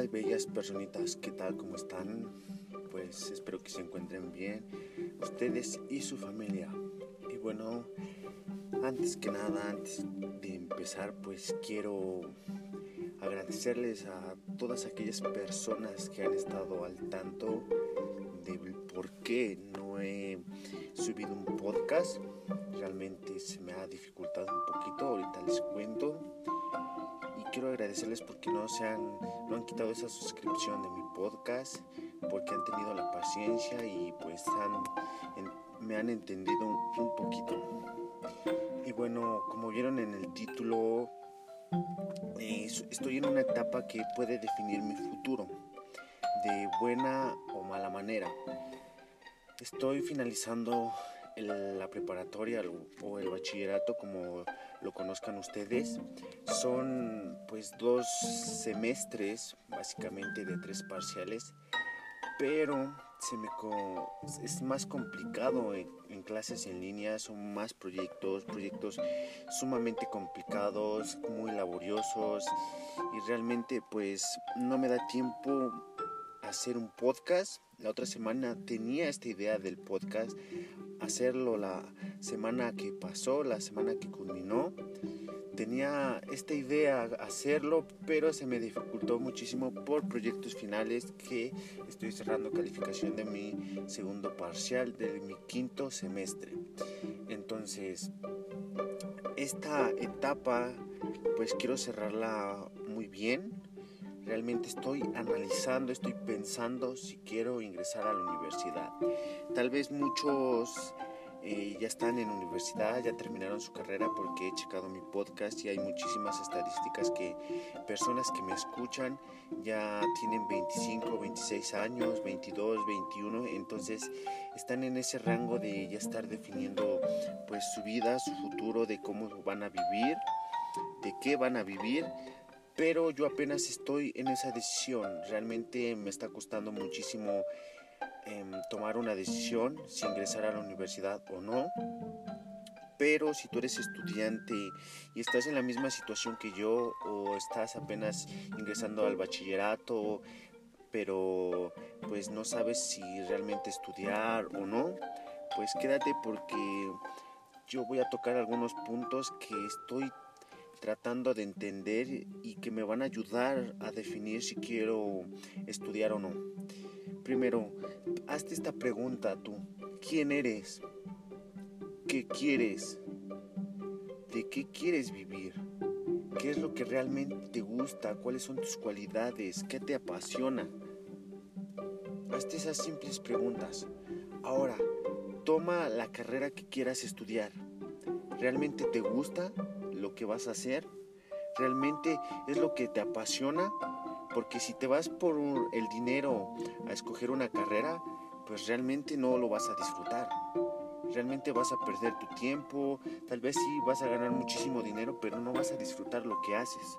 Hola, bellas personitas, ¿qué tal? ¿Cómo están? Pues espero que se encuentren bien, ustedes y su familia. Y bueno, antes que nada, antes de empezar, pues quiero agradecerles a todas aquellas personas que han estado al tanto de por qué no he subido un podcast. Realmente se me ha dificultado un poquito, ahorita les cuento quiero agradecerles porque no se han, no han quitado esa suscripción de mi podcast, porque han tenido la paciencia y pues han, me han entendido un, poquito. Y bueno, como vieron en el título, estoy en una etapa que puede definir mi futuro, de buena o mala manera. Estoy finalizando la preparatoria o el bachillerato como lo conozcan ustedes. Son pues dos semestres básicamente de tres parciales, pero se me es más complicado en, en, clases en línea, son más proyectos, proyectos sumamente complicados, muy laboriosos y realmente pues no me da tiempo hacer un podcast. La otra semana tenía esta idea del podcast, hacerlo la semana que pasó, la semana que culminó. Tenía esta idea hacerlo, pero se me dificultó muchísimo por proyectos finales que estoy cerrando calificación de mi segundo parcial de mi quinto semestre. Entonces, esta etapa pues quiero cerrarla muy bien. Realmente estoy analizando, estoy pensando si quiero ingresar a la universidad. Tal vez muchos eh, ya están en universidad, ya terminaron su carrera porque he checado mi podcast y hay muchísimas estadísticas que personas que me escuchan ya tienen 25, 26 años, 22, 21, entonces están en ese rango de ya estar definiendo pues su vida, su futuro, de cómo van a vivir, de qué van a vivir pero yo apenas estoy en esa decisión. Realmente me está costando muchísimo Em, tomar una decisión si ingresar a la universidad o no. Pero si tú eres estudiante y estás en la misma situación que yo o estás apenas ingresando al bachillerato, pero pues no sabes si realmente estudiar o no, pues quédate porque yo voy a tocar algunos puntos que estoy tratando de entender y que me van a ayudar a definir si quiero estudiar o no. Primero, hazte esta pregunta tú. ¿Quién eres? ¿Qué quieres? ¿De qué quieres vivir? ¿Qué es lo que realmente te gusta? ¿Cuáles son tus cualidades? ¿Qué te apasiona? Hazte esas simples preguntas. Ahora, toma la carrera que quieras estudiar. ¿Realmente te gusta lo que vas a hacer? ¿Realmente es lo que te apasiona? Porque si te vas por el dinero a escoger una carrera, pues realmente no lo vas a disfrutar. Realmente vas a perder tu tiempo, tal vez sí vas a ganar muchísimo dinero, pero no vas a disfrutar lo que haces.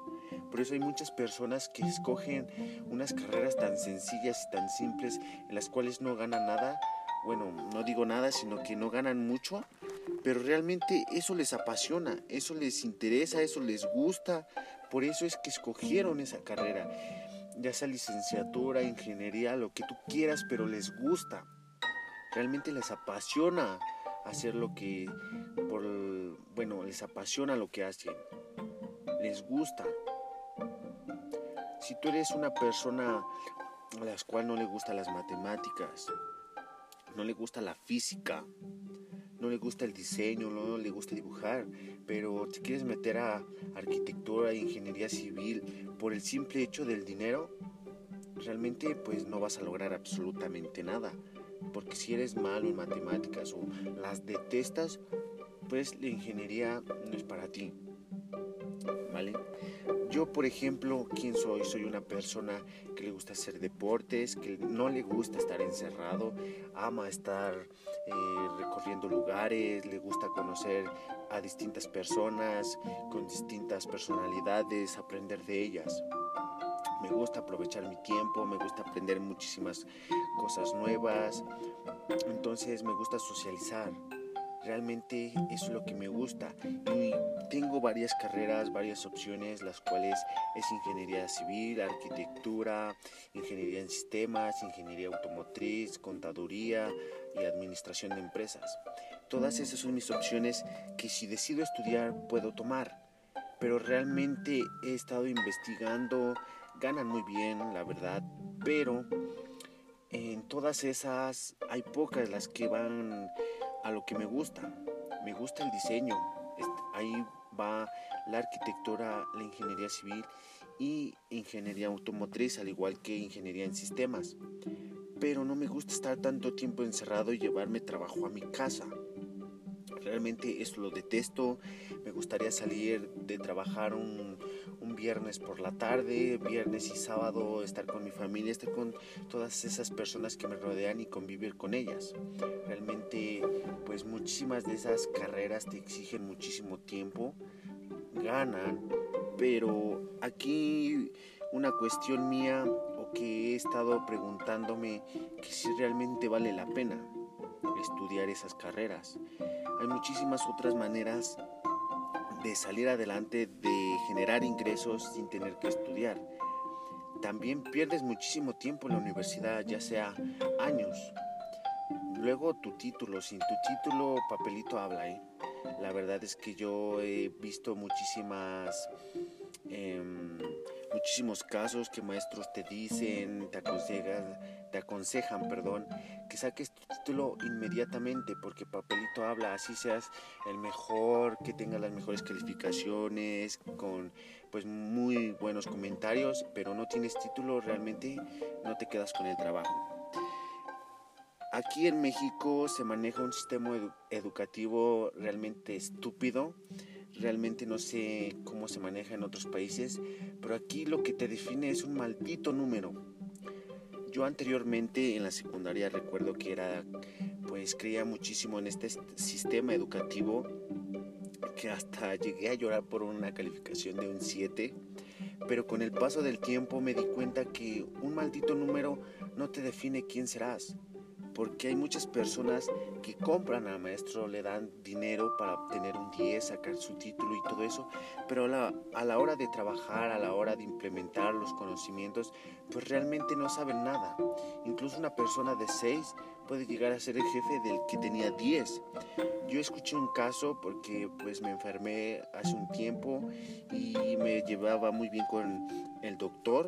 Por eso hay muchas personas que escogen unas carreras tan sencillas y tan simples en las cuales no ganan nada. Bueno, no digo nada, sino que no ganan mucho, pero realmente eso les apasiona, eso les interesa, eso les gusta, por eso es que escogieron esa carrera, ya sea licenciatura, ingeniería, lo que tú quieras, pero les gusta. Realmente les apasiona hacer lo que, por, bueno, les apasiona lo que hacen. Les gusta. Si tú eres una persona a la cual no le gustan las matemáticas, no le gusta la física, no le gusta el diseño, no le gusta dibujar, pero te quieres meter a arquitectura, ingeniería civil por el simple hecho del dinero, realmente pues no vas a lograr absolutamente nada. Porque si eres malo en matemáticas o las detestas, pues la ingeniería no es para ti. ¿Vale? Yo, por ejemplo, ¿quién soy? Soy una persona que le gusta hacer deportes, que no le gusta estar encerrado, ama estar eh, recorriendo lugares, le gusta conocer a distintas personas con distintas personalidades, aprender de ellas. Me gusta aprovechar mi tiempo, me gusta aprender muchísimas cosas nuevas, entonces me gusta socializar. Realmente eso es lo que me gusta. Y tengo varias carreras, varias opciones, las cuales es ingeniería civil, arquitectura, ingeniería en sistemas, ingeniería automotriz, contaduría y administración de empresas. Todas esas son mis opciones que si decido estudiar puedo tomar, pero realmente he estado investigando, ganan muy bien, la verdad, pero en todas esas hay pocas las que van a lo que me gusta. Me gusta el diseño, ahí va la arquitectura, la ingeniería civil y ingeniería automotriz, al igual que ingeniería en sistemas. Pero no me gusta estar tanto tiempo encerrado y llevarme trabajo a mi casa. Realmente esto lo detesto. Me gustaría salir de trabajar un, un, viernes por la tarde, viernes y sábado, estar con mi familia, estar con todas esas personas que me rodean y convivir con ellas. Realmente, pues muchísimas de esas carreras te exigen muchísimo tiempo, ganan, pero aquí una cuestión mía que he estado preguntándome que si realmente vale la pena estudiar esas carreras. Hay muchísimas otras maneras de salir adelante, de generar ingresos sin tener que estudiar. También pierdes muchísimo tiempo en la universidad, ya sea años. Luego tu título, sin tu título, papelito habla. ¿eh? La verdad es que yo he visto muchísimas... Em, muchísimos casos que maestros te dicen, te aconsejan, te aconsejan, perdón, que saques tu título inmediatamente porque papelito habla, así seas el mejor, que tengas las mejores calificaciones, con pues muy buenos comentarios, pero no tienes título, realmente no te quedas con el trabajo. Aquí en México se maneja un sistema educativo realmente estúpido Realmente no sé cómo se maneja en otros países, pero aquí lo que te define es un maldito número. Yo anteriormente en la secundaria recuerdo que era, pues creía muchísimo en este sistema educativo, que hasta llegué a llorar por una calificación de un 7, pero con el paso del tiempo me di cuenta que un maldito número no te define quién serás porque hay muchas personas que compran al maestro, le dan dinero para obtener un 10, sacar su título y todo eso, pero a la, a la, hora de trabajar, a la hora de implementar los conocimientos, pues realmente no saben nada. Incluso una persona de 6 puede llegar a ser el jefe del que tenía 10. Yo escuché un caso porque pues me enfermé hace un tiempo y me llevaba muy bien con el doctor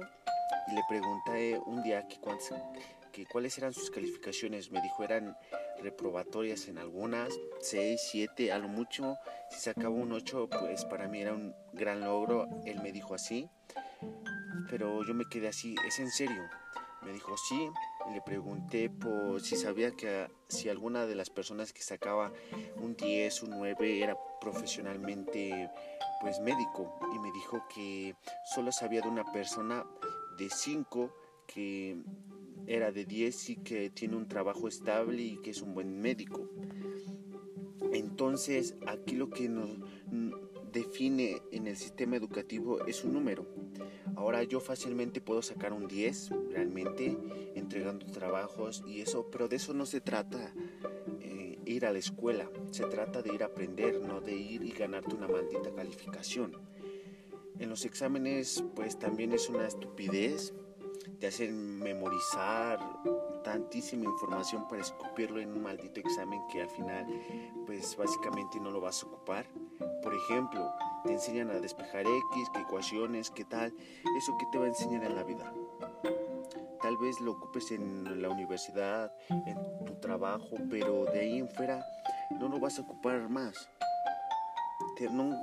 y le pregunté un día que cuántos que cuáles eran sus calificaciones. Me dijo eran reprobatorias en algunas, 6, 7, a lo mucho. Si sacaba un 8, pues para mí era un gran logro. Él me dijo así, pero yo me quedé así, ¿es en serio? Me dijo sí, y le pregunté por si sabía que si alguna de las personas que sacaba un 10, un 9 era profesionalmente pues médico y me dijo que solo sabía de una persona de 5 que era de 10 y que tiene un trabajo estable y que es un buen médico. Entonces, aquí lo que nos define en el sistema educativo es un número. Ahora yo fácilmente puedo sacar un 10 realmente entregando trabajos y eso, pero de eso no se trata eh, ir a la escuela, se trata de ir a aprender, no de ir y ganarte una maldita calificación. En los exámenes pues también es una estupidez te hacen memorizar tantísima información para escupirlo en un maldito examen que al final pues básicamente no lo vas a ocupar. Por ejemplo, te enseñan a despejar X, qué ecuaciones, qué tal, eso que te va a enseñar en la vida. Tal vez lo ocupes en la universidad, en tu trabajo, pero de ahí en fuera no lo vas a ocupar más.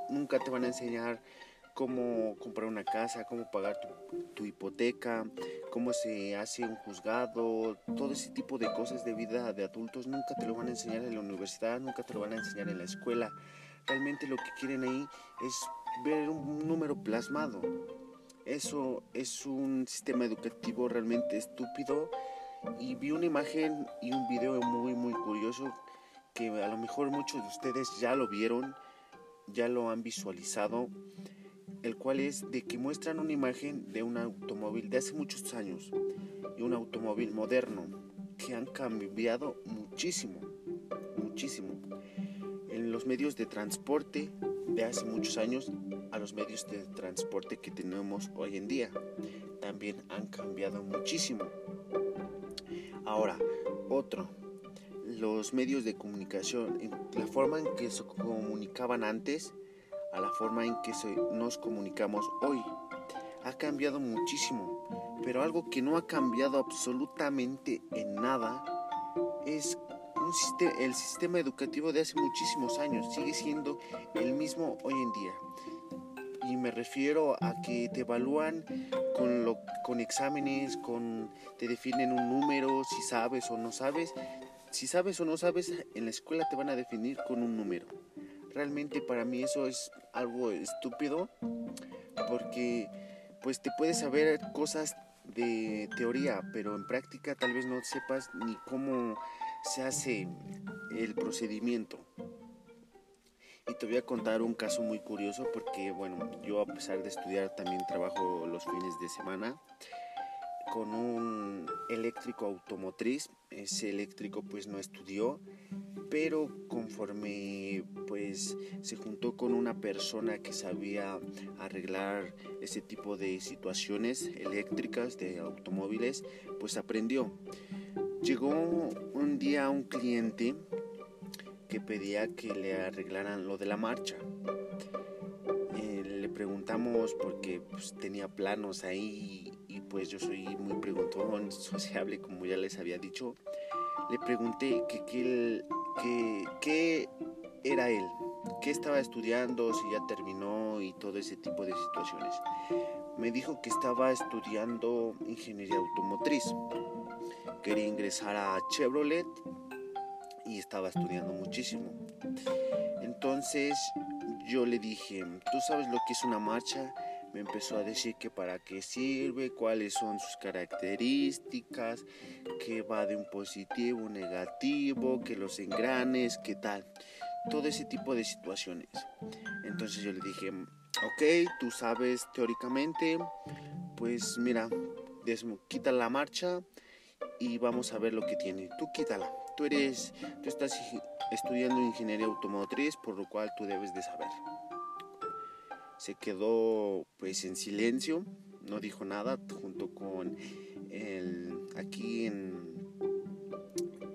nunca te van a enseñar cómo comprar una casa, cómo pagar tu, hipoteca, cómo se hace un juzgado, todo ese tipo de cosas de vida de adultos nunca te lo van a enseñar en la universidad, nunca te lo van a enseñar en la escuela. Realmente lo que quieren ahí es ver un número plasmado. Eso es un sistema educativo realmente estúpido y vi una imagen y un video muy muy curioso que a lo mejor muchos de ustedes ya lo vieron, ya lo han visualizado el cual es de que muestran una imagen de un automóvil de hace muchos años y un automóvil moderno que han cambiado muchísimo, muchísimo. En los medios de transporte de hace muchos años a los medios de transporte que tenemos hoy en día. También han cambiado muchísimo. Ahora, otro, los medios de comunicación, la forma en que se comunicaban antes a la forma en que nos comunicamos hoy. Ha cambiado muchísimo, pero algo que no ha cambiado absolutamente en nada es el sistema educativo de hace muchísimos años. Sigue siendo el mismo hoy en día. Y me refiero a que te evalúan con, lo, con exámenes, con, te definen un número, si sabes o no sabes. Si sabes o no sabes, en la escuela te van a definir con un número. Realmente para mí eso es algo estúpido porque pues te puedes saber cosas de teoría, pero en práctica tal vez no sepas ni cómo se hace el procedimiento. Y te voy a contar un caso muy curioso porque, bueno, yo a pesar de estudiar también trabajo los fines de semana con un eléctrico automotriz. Ese eléctrico pues no estudió, pero conforme pues se juntó con una persona que sabía arreglar ese tipo de situaciones eléctricas de automóviles, pues aprendió. Llegó un día un cliente que pedía que le arreglaran lo de la marcha. Eh, le preguntamos porque pues, tenía planos ahí pues yo soy muy preguntón, sociable, como ya les había dicho. Le pregunté que qué era él, qué estaba estudiando, si ya terminó y todo ese tipo de situaciones. Me dijo que estaba estudiando ingeniería automotriz. Quería ingresar a Chevrolet y estaba estudiando muchísimo. Entonces yo le dije, ¿tú sabes lo que es una marcha? Me empezó a decir que para qué sirve, cuáles son sus características, que va de un positivo, un negativo, que los engranes, qué tal. Todo ese tipo de situaciones. Entonces yo le dije, ok, tú sabes teóricamente, pues mira, quita la marcha y vamos a ver lo que tiene. Tú quítala. Tú eres, tú estás estudiando ingeniería automotriz, por lo cual tú debes de saber se quedó pues en silencio, no dijo nada, junto con el, aquí en,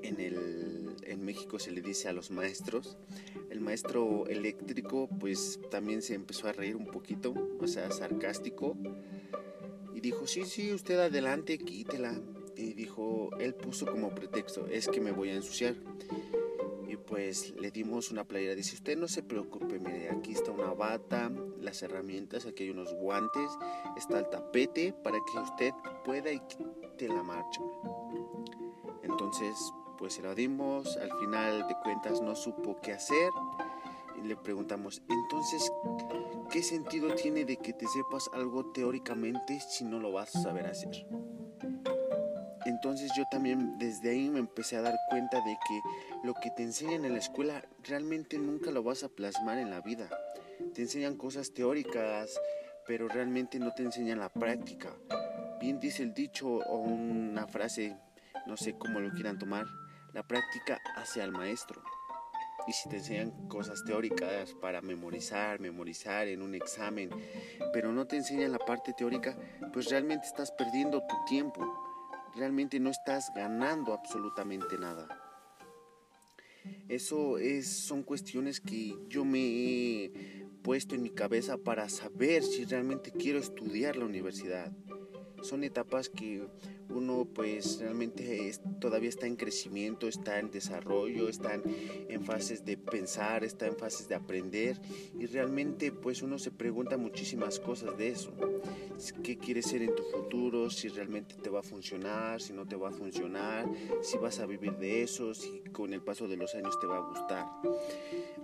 en, el, en México se le dice a los maestros, el maestro eléctrico pues también se empezó a reír un poquito, o sea, sarcástico, y dijo, sí, sí, usted adelante, quítela. Y dijo, él puso como pretexto, es que me voy a ensuciar pues le dimos una playera. Dice, usted no se preocupe, mire, aquí está una bata, las herramientas, aquí hay unos guantes, está el tapete para que usted pueda y quite la marcha. Entonces, pues se lo dimos, al final de cuentas no supo qué hacer y le preguntamos, entonces, ¿qué sentido tiene de que te sepas algo teóricamente si no lo vas a saber hacer? Entonces yo también desde ahí me empecé a dar cuenta de que lo que te enseñan en la escuela realmente nunca lo vas a plasmar en la vida. Te enseñan cosas teóricas, pero realmente no te enseñan la práctica. Bien dice el dicho o una frase, no sé cómo lo quieran tomar, la práctica hace al maestro. Y si te enseñan cosas teóricas para memorizar, memorizar en un examen, pero no te enseñan la parte teórica, pues realmente estás perdiendo tu tiempo realmente no estás ganando absolutamente nada. Eso es, son cuestiones que yo me he puesto en mi cabeza para saber si realmente quiero estudiar la universidad. Son etapas que uno pues realmente todavía está en crecimiento, está en desarrollo, está en, fases de pensar, está en fases de aprender y realmente pues uno se pregunta muchísimas cosas de eso. ¿Qué quieres ser en tu futuro? Si realmente te va a funcionar, si no te va a funcionar, si vas a vivir de eso, si con el paso de los años te va a gustar.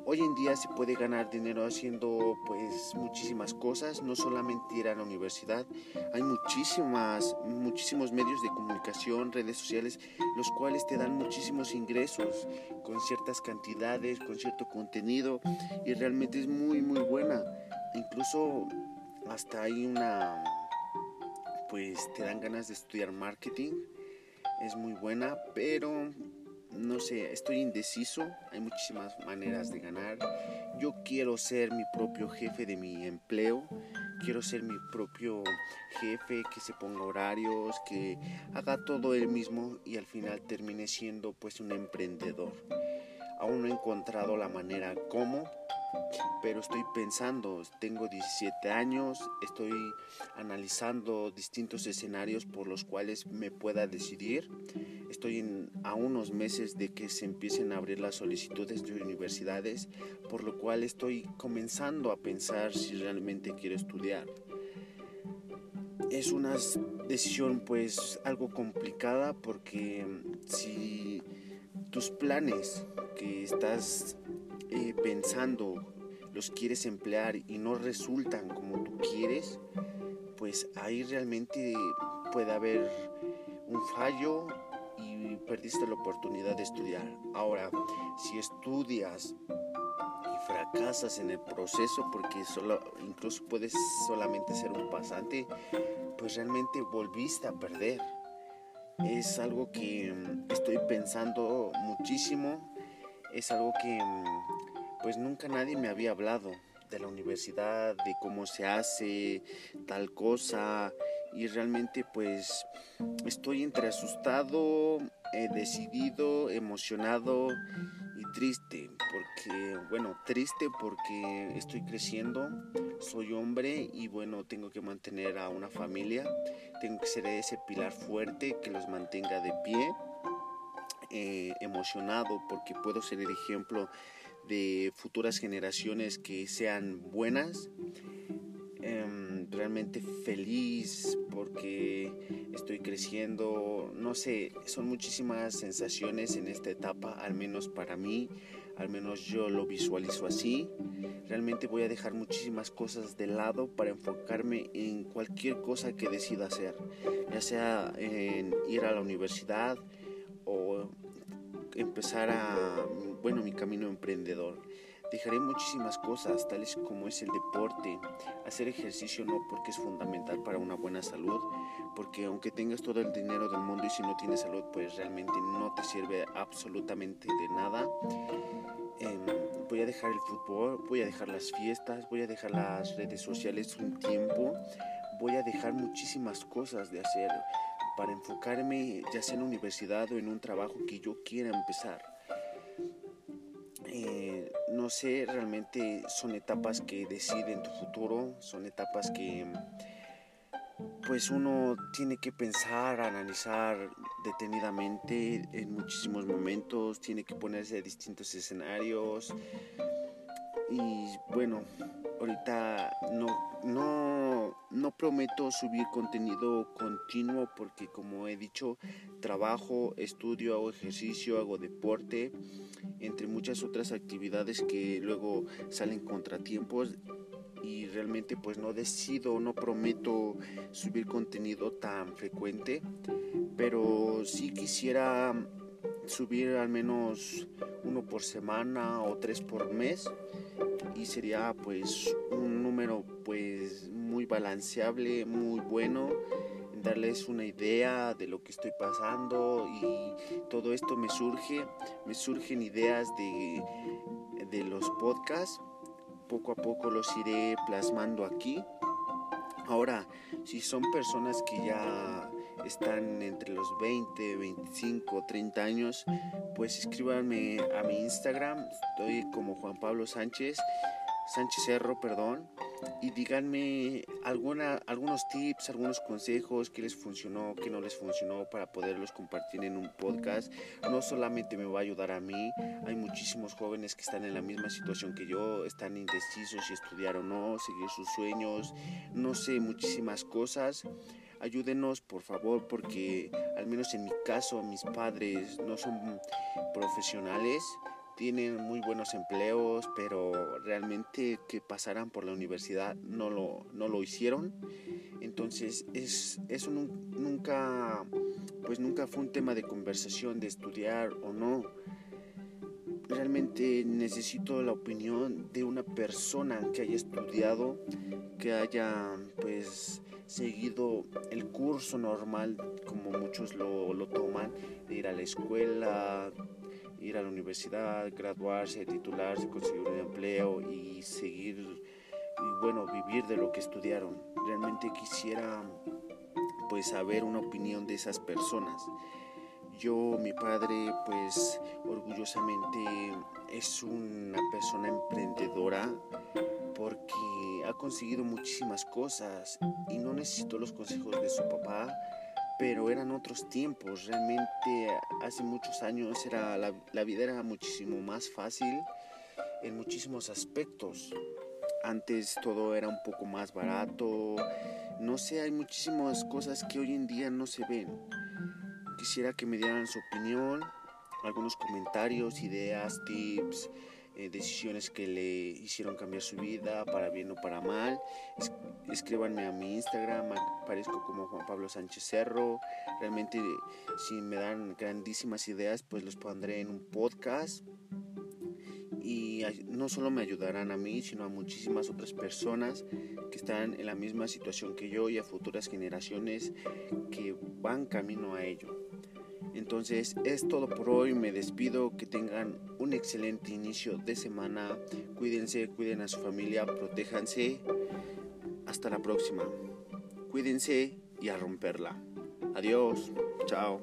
Hoy en día se puede ganar dinero haciendo pues muchísimas cosas, no solamente ir a la universidad, hay muchísimas, muchísimos medios de comunicación, redes sociales, los cuales te dan muchísimos ingresos con ciertas cantidades, con cierto contenido y realmente es muy muy buena. Incluso hasta hay una, pues te dan ganas de estudiar marketing, es muy buena, pero no sé, estoy indeciso, hay muchísimas maneras de ganar. Yo quiero ser mi propio jefe de mi empleo, quiero ser mi propio jefe que se ponga horarios, que haga todo él mismo y al final termine siendo pues un emprendedor. Aún no he encontrado la manera cómo, pero estoy pensando, tengo 17 años, estoy analizando distintos escenarios por los cuales me pueda decidir. Estoy a unos meses de que se empiecen a abrir las solicitudes de universidades, por lo cual estoy comenzando a pensar si realmente quiero estudiar. Es una decisión pues algo complicada porque si tus planes que estás eh, pensando los quieres emplear y no resultan como tú quieres, pues ahí realmente puede haber un fallo y perdiste la oportunidad de estudiar. Ahora, si estudias y fracasas en el proceso porque solo, incluso puedes solamente ser un pasante, pues realmente volviste a perder. Es algo que mm, estoy pensando muchísimo, es algo que mm, pues nunca nadie me había hablado de la universidad, de cómo se hace tal cosa y realmente pues estoy entre asustado, eh, decidido, emocionado y triste porque bueno, triste porque estoy creciendo, soy hombre y bueno, tengo que mantener a una familia, tengo que ser ese pilar fuerte que los mantenga de pie, eh, emocionado porque puedo ser el ejemplo de futuras generaciones que sean buenas. Em, realmente feliz porque estoy creciendo, no sé, son muchísimas sensaciones en esta etapa, al menos para mí, al menos yo lo visualizo así. Realmente voy a dejar muchísimas cosas de lado para enfocarme en cualquier cosa que decida hacer, ya sea en ir a la universidad o empezar a, bueno, mi camino emprendedor. Dejaré muchísimas cosas, tales como es el deporte, hacer ejercicio no porque es fundamental para una buena salud, porque aunque tengas todo el dinero del mundo y si no tienes salud, pues realmente no te sirve absolutamente de nada. Em, voy a dejar el fútbol, voy a dejar las fiestas, voy a dejar las redes sociales un tiempo, voy a dejar muchísimas cosas de hacer para enfocarme ya sea en la universidad o en un trabajo que yo quiera empezar. Eh, no sé, realmente son etapas que deciden tu futuro, son etapas que pues uno tiene que pensar, analizar detenidamente en muchísimos momentos, tiene que ponerse a distintos escenarios y bueno, ahorita no, no, no prometo subir contenido continuo porque como he dicho, trabajo, estudio, hago ejercicio, hago deporte, entre muchas otras actividades que luego salen contratiempos y realmente pues no decido, no prometo subir contenido tan frecuente, pero sí quisiera subir al menos uno por semana o tres por mes y sería pues un número pues balanceable, muy bueno, darles una idea de lo que estoy pasando y todo esto me surge, me surgen ideas de, de los podcasts, poco a poco los iré plasmando aquí. Ahora, si son personas que ya están entre los 20, 25, 30 años, pues escríbanme a mi Instagram, estoy como Juan Pablo Sánchez, Sánchez Cerro, perdón, y díganme alguna, algunos tips, algunos consejos, qué les funcionó, qué no les funcionó para poderlos compartir en un podcast. No solamente me va a ayudar a mí, hay muchísimos jóvenes que están en la misma situación que yo, están indecisos si estudiar o no, seguir sus sueños, no sé, muchísimas cosas ayúdenos por favor porque al menos en mi caso mis padres no son profesionales tienen muy buenos empleos pero realmente que pasaran por la universidad no lo, no lo hicieron. Entonces es, eso nunca pues nunca fue un tema de conversación de estudiar o no. Realmente necesito la opinión de una persona que haya estudiado que haya pues seguido el curso normal como muchos lo, lo toman, de ir a la escuela, ir a la universidad, graduarse, titularse, conseguir un empleo y seguir, y bueno, vivir de lo que estudiaron. Realmente quisiera pues saber una opinión de esas personas. Yo, mi padre, pues orgullosamente es una persona emprendedora porque ha conseguido muchísimas cosas y no necesito los consejos de su papá, pero eran otros tiempos. Realmente hace muchos años era, la, la vida era muchísimo más fácil en muchísimos aspectos. Antes todo era un poco más barato. No sé, hay muchísimas cosas que hoy en día no se ven. Quisiera que me dieran su opinión, algunos comentarios, ideas, tips, eh, decisiones que le hicieron cambiar su vida, para bien o para mal. escríbanme a mi Instagram, aparezco como Juan Pablo Sánchez Cerro. Realmente, si me dan grandísimas ideas, pues los pondré en un podcast y no solo me ayudarán a mí, sino a muchísimas otras personas que están en la misma situación que yo y a futuras generaciones que van camino a ello. Entonces es todo por hoy, me despido, que tengan un excelente inicio de semana, cuídense, cuiden a su familia, protéjanse, hasta la próxima, cuídense y a romperla. Adiós, chao.